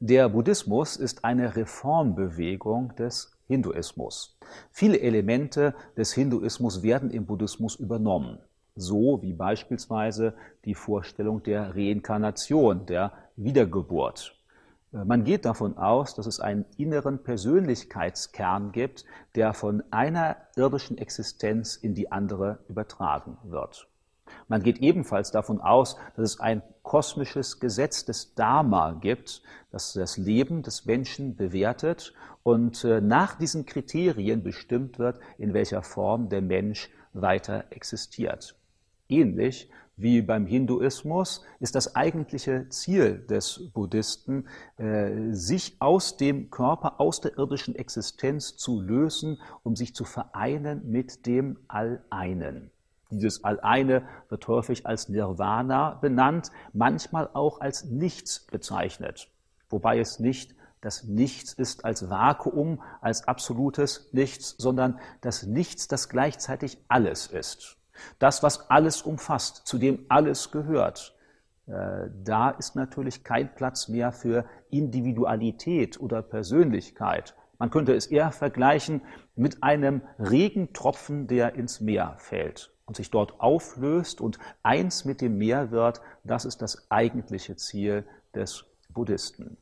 Der Buddhismus ist eine Reformbewegung des Hinduismus. Viele Elemente des Hinduismus werden im Buddhismus übernommen, so wie beispielsweise die Vorstellung der Reinkarnation, der Wiedergeburt. Man geht davon aus, dass es einen inneren Persönlichkeitskern gibt, der von einer irdischen Existenz in die andere übertragen wird. Man geht ebenfalls davon aus, dass es ein kosmisches Gesetz des Dharma gibt, das das Leben des Menschen bewertet und äh, nach diesen Kriterien bestimmt wird, in welcher Form der Mensch weiter existiert. Ähnlich wie beim Hinduismus ist das eigentliche Ziel des Buddhisten, äh, sich aus dem Körper, aus der irdischen Existenz zu lösen, um sich zu vereinen mit dem All-Einen. Dieses Alleine wird häufig als Nirvana benannt, manchmal auch als Nichts bezeichnet, wobei es nicht das Nichts ist als Vakuum, als absolutes Nichts, sondern das Nichts, das gleichzeitig alles ist. Das, was alles umfasst, zu dem alles gehört. Äh, da ist natürlich kein Platz mehr für Individualität oder Persönlichkeit. Man könnte es eher vergleichen mit einem Regentropfen, der ins Meer fällt und sich dort auflöst und eins mit dem Meer wird, das ist das eigentliche Ziel des Buddhisten.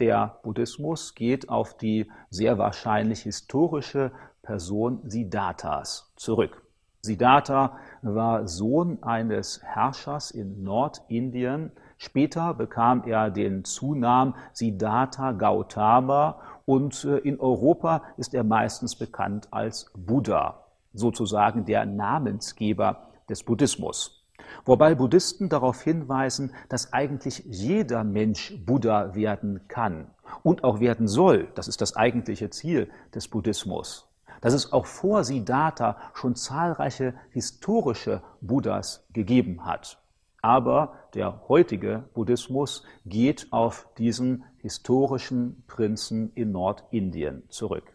Der Buddhismus geht auf die sehr wahrscheinlich historische Person Siddharthas zurück. Siddhartha war Sohn eines Herrschers in Nordindien. Später bekam er den Zunamen Siddhartha Gautama und äh, in Europa ist er meistens bekannt als Buddha sozusagen der Namensgeber des Buddhismus. Wobei Buddhisten darauf hinweisen, dass eigentlich jeder Mensch Buddha werden kann und auch werden soll. Das ist das eigentliche Ziel des Buddhismus. Dass es auch vor Siddhartha schon zahlreiche historische Buddhas gegeben hat. Aber der heutige Buddhismus geht auf diesen historischen Prinzen in Nordindien zurück.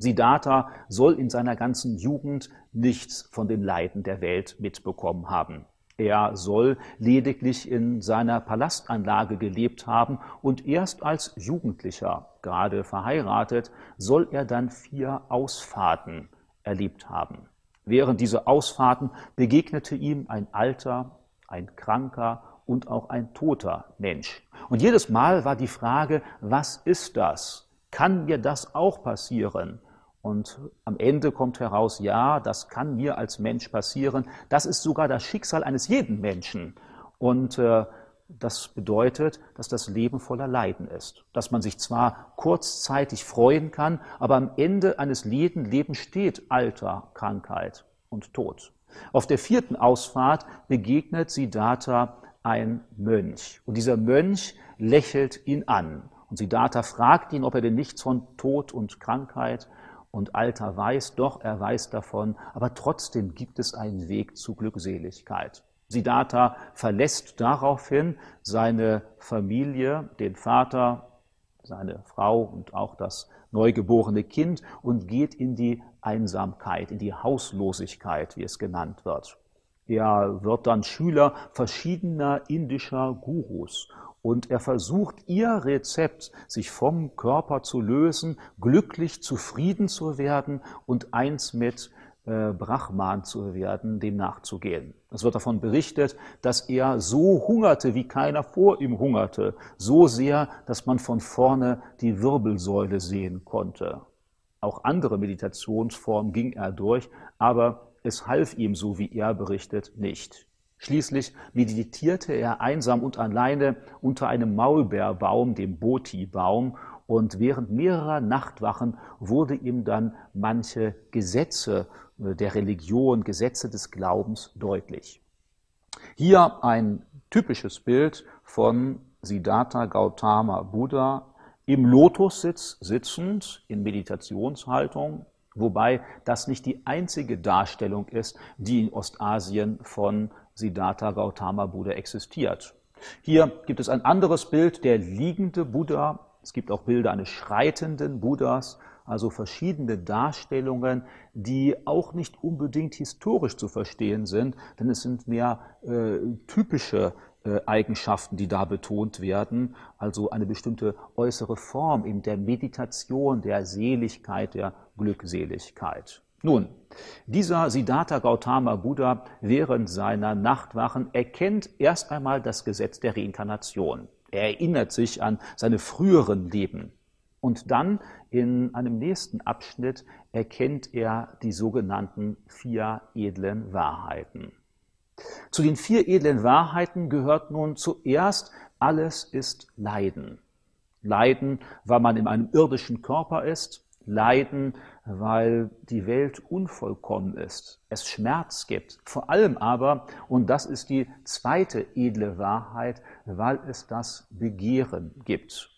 Siddhartha soll in seiner ganzen Jugend nichts von den Leiden der Welt mitbekommen haben. Er soll lediglich in seiner Palastanlage gelebt haben und erst als Jugendlicher, gerade verheiratet, soll er dann vier Ausfahrten erlebt haben. Während dieser Ausfahrten begegnete ihm ein alter, ein kranker und auch ein toter Mensch. Und jedes Mal war die Frage, was ist das? Kann mir das auch passieren? Und am Ende kommt heraus, ja, das kann mir als Mensch passieren. Das ist sogar das Schicksal eines jeden Menschen. Und äh, das bedeutet, dass das Leben voller Leiden ist. Dass man sich zwar kurzzeitig freuen kann, aber am Ende eines jeden Lebens steht Alter, Krankheit und Tod. Auf der vierten Ausfahrt begegnet Siddhartha ein Mönch. Und dieser Mönch lächelt ihn an. Und Siddhartha fragt ihn, ob er denn nichts von Tod und Krankheit und Alter weiß, doch er weiß davon, aber trotzdem gibt es einen Weg zu Glückseligkeit. Siddhartha verlässt daraufhin seine Familie, den Vater, seine Frau und auch das neugeborene Kind und geht in die Einsamkeit, in die Hauslosigkeit, wie es genannt wird. Er wird dann Schüler verschiedener indischer Gurus und er versucht ihr Rezept, sich vom Körper zu lösen, glücklich zufrieden zu werden und eins mit äh, Brahman zu werden, dem nachzugehen. Es wird davon berichtet, dass er so hungerte, wie keiner vor ihm hungerte, so sehr, dass man von vorne die Wirbelsäule sehen konnte. Auch andere Meditationsformen ging er durch, aber es half ihm, so wie er berichtet, nicht. Schließlich meditierte er einsam und alleine unter einem Maulbeerbaum, dem Boti-Baum, und während mehrerer Nachtwachen wurde ihm dann manche Gesetze äh, der Religion, Gesetze des Glaubens deutlich. Hier ein typisches Bild von Siddhartha Gautama Buddha im Lotussitz sitzend in Meditationshaltung, wobei das nicht die einzige Darstellung ist, die in Ostasien von Siddhartha Gautama Buddha existiert. Hier gibt es ein anderes Bild, der liegende Buddha. Es gibt auch Bilder eines schreitenden Buddhas, also verschiedene Darstellungen, die auch nicht unbedingt historisch zu verstehen sind, denn es sind mehr äh, typische äh, Eigenschaften, die da betont werden, also eine bestimmte äußere Form in der Meditation, der Seligkeit, der Glückseligkeit. Nun, dieser Siddhartha Gautama Buddha während seiner Nachtwachen erkennt erst einmal das Gesetz der Reinkarnation. Er erinnert sich an seine früheren Leben. Und dann in einem nächsten Abschnitt erkennt er die sogenannten vier edlen Wahrheiten. Zu den vier edlen Wahrheiten gehört nun zuerst, alles ist Leiden. Leiden, weil man in einem irdischen Körper ist, Leiden, weil die Welt unvollkommen ist, es Schmerz gibt. Vor allem aber, und das ist die zweite edle Wahrheit, weil es das Begehren gibt.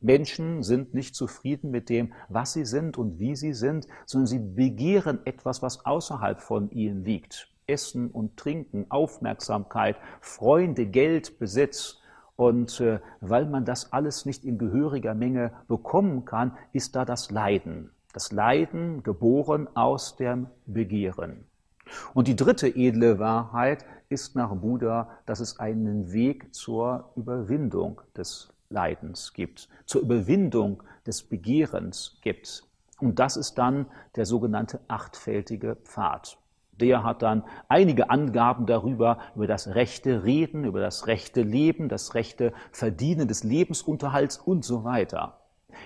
Menschen sind nicht zufrieden mit dem, was sie sind und wie sie sind, sondern sie begehren etwas, was außerhalb von ihnen liegt. Essen und Trinken, Aufmerksamkeit, Freunde, Geld, Besitz. Und äh, weil man das alles nicht in gehöriger Menge bekommen kann, ist da das Leiden. Das Leiden geboren aus dem Begehren. Und die dritte edle Wahrheit ist nach Buddha, dass es einen Weg zur Überwindung des Leidens gibt, zur Überwindung des Begehrens gibt. Und das ist dann der sogenannte achtfältige Pfad. Der hat dann einige Angaben darüber, über das rechte Reden, über das rechte Leben, das rechte Verdienen des Lebensunterhalts und so weiter.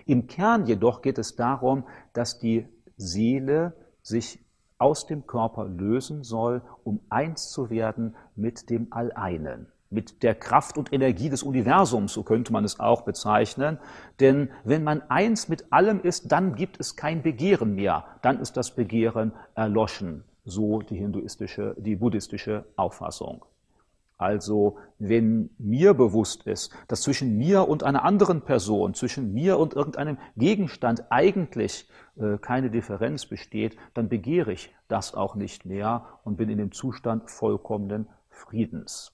Im Kern jedoch geht es darum, dass die Seele sich aus dem Körper lösen soll, um eins zu werden mit dem Alleinen, mit der Kraft und Energie des Universums, so könnte man es auch bezeichnen. Denn wenn man eins mit allem ist, dann gibt es kein Begehren mehr, dann ist das Begehren erloschen so die hinduistische, die buddhistische Auffassung. Also wenn mir bewusst ist, dass zwischen mir und einer anderen Person, zwischen mir und irgendeinem Gegenstand eigentlich äh, keine Differenz besteht, dann begehre ich das auch nicht mehr und bin in dem Zustand vollkommenen Friedens.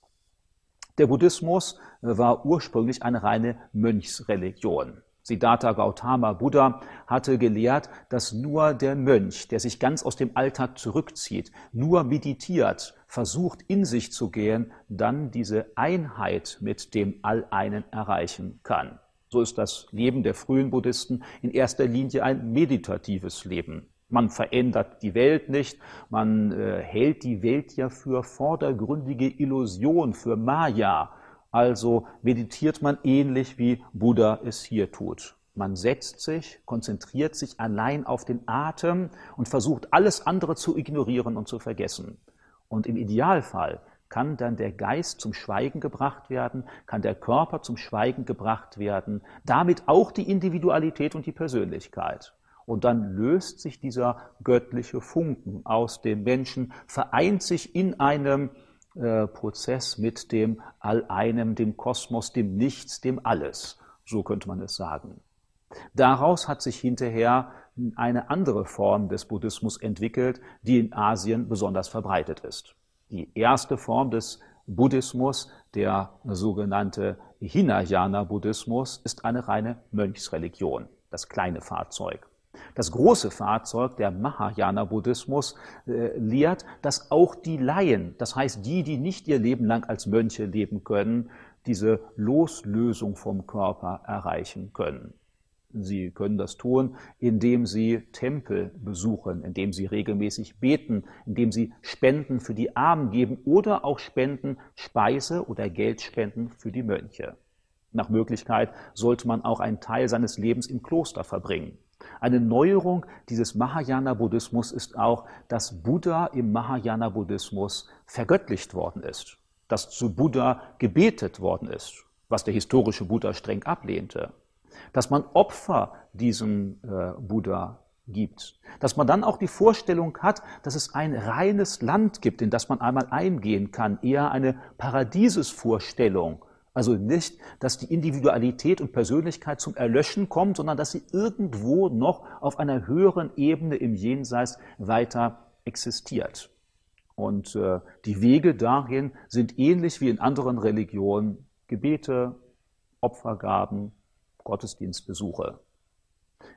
Der Buddhismus äh, war ursprünglich eine reine Mönchsreligion. Siddhartha Gautama Buddha hatte gelehrt, dass nur der Mönch, der sich ganz aus dem Alltag zurückzieht, nur meditiert, versucht in sich zu gehen, dann diese Einheit mit dem Alleinen erreichen kann. So ist das Leben der frühen Buddhisten in erster Linie ein meditatives Leben. Man verändert die Welt nicht, man äh, hält die Welt ja für vordergründige Illusion, für Maya, also meditiert man ähnlich wie Buddha es hier tut. Man setzt sich, konzentriert sich allein auf den Atem und versucht alles andere zu ignorieren und zu vergessen. Und im Idealfall kann dann der Geist zum Schweigen gebracht werden, kann der Körper zum Schweigen gebracht werden, damit auch die Individualität und die Persönlichkeit. Und dann löst sich dieser göttliche Funken aus dem Menschen, vereint sich in einem äh, Prozess mit dem All-Einem, dem Kosmos, dem Nichts, dem Alles. So könnte man es sagen. Daraus hat sich hinterher eine andere Form des Buddhismus entwickelt, die in Asien besonders verbreitet ist. Die erste Form des Buddhismus, der sogenannte Hinayana-Buddhismus, ist eine reine Mönchsreligion, das kleine Fahrzeug. Das große Fahrzeug, der Mahayana-Buddhismus, äh, lehrt, dass auch die Laien, das heißt die, die nicht ihr Leben lang als Mönche leben können, diese Loslösung vom Körper erreichen können. Sie können das tun, indem Sie Tempel besuchen, indem Sie regelmäßig beten, indem Sie Spenden für die Armen geben oder auch Spenden, Speise oder Geldspenden für die Mönche. Nach Möglichkeit sollte man auch einen Teil seines Lebens im Kloster verbringen. Eine Neuerung dieses Mahayana-Buddhismus ist auch, dass Buddha im Mahayana-Buddhismus vergöttlicht worden ist, dass zu Buddha gebetet worden ist, was der historische Buddha streng ablehnte, dass man Opfer diesem äh, Buddha gibt, dass man dann auch die Vorstellung hat, dass es ein reines Land gibt, in das man einmal eingehen kann, eher eine Paradiesesvorstellung, also nicht, dass die Individualität und Persönlichkeit zum Erlöschen kommt, sondern dass sie irgendwo noch auf einer höheren Ebene im Jenseits weiter existiert. Und äh, die Wege dahin sind ähnlich wie in anderen Religionen Gebete, Opfergaben, Gottesdienstbesuche.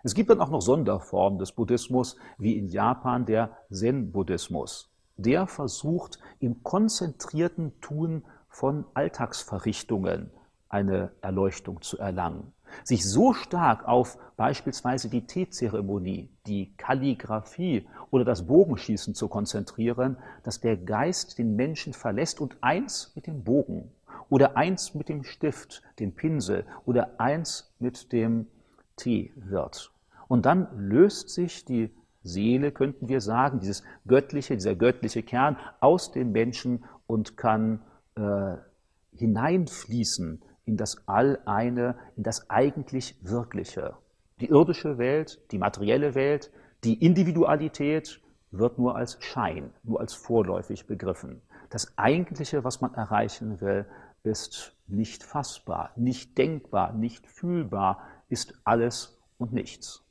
Es gibt dann auch noch Sonderformen des Buddhismus, wie in Japan der Zen-Buddhismus. Der versucht im konzentrierten Tun von Alltagsverrichtungen eine Erleuchtung zu erlangen. Sich so stark auf beispielsweise die Teezeremonie, die Kalligraphie oder das Bogenschießen zu konzentrieren, dass der Geist den Menschen verlässt und eins mit dem Bogen oder eins mit dem Stift, dem Pinsel oder eins mit dem Tee wird. Und dann löst sich die Seele, könnten wir sagen, dieses göttliche, dieser göttliche Kern aus dem Menschen und kann äh, hineinfließen in das All-Eine, in das eigentlich Wirkliche. Die irdische Welt, die materielle Welt, die Individualität wird nur als Schein, nur als vorläufig begriffen. Das Eigentliche, was man erreichen will, ist nicht fassbar, nicht denkbar, nicht fühlbar, ist alles und nichts.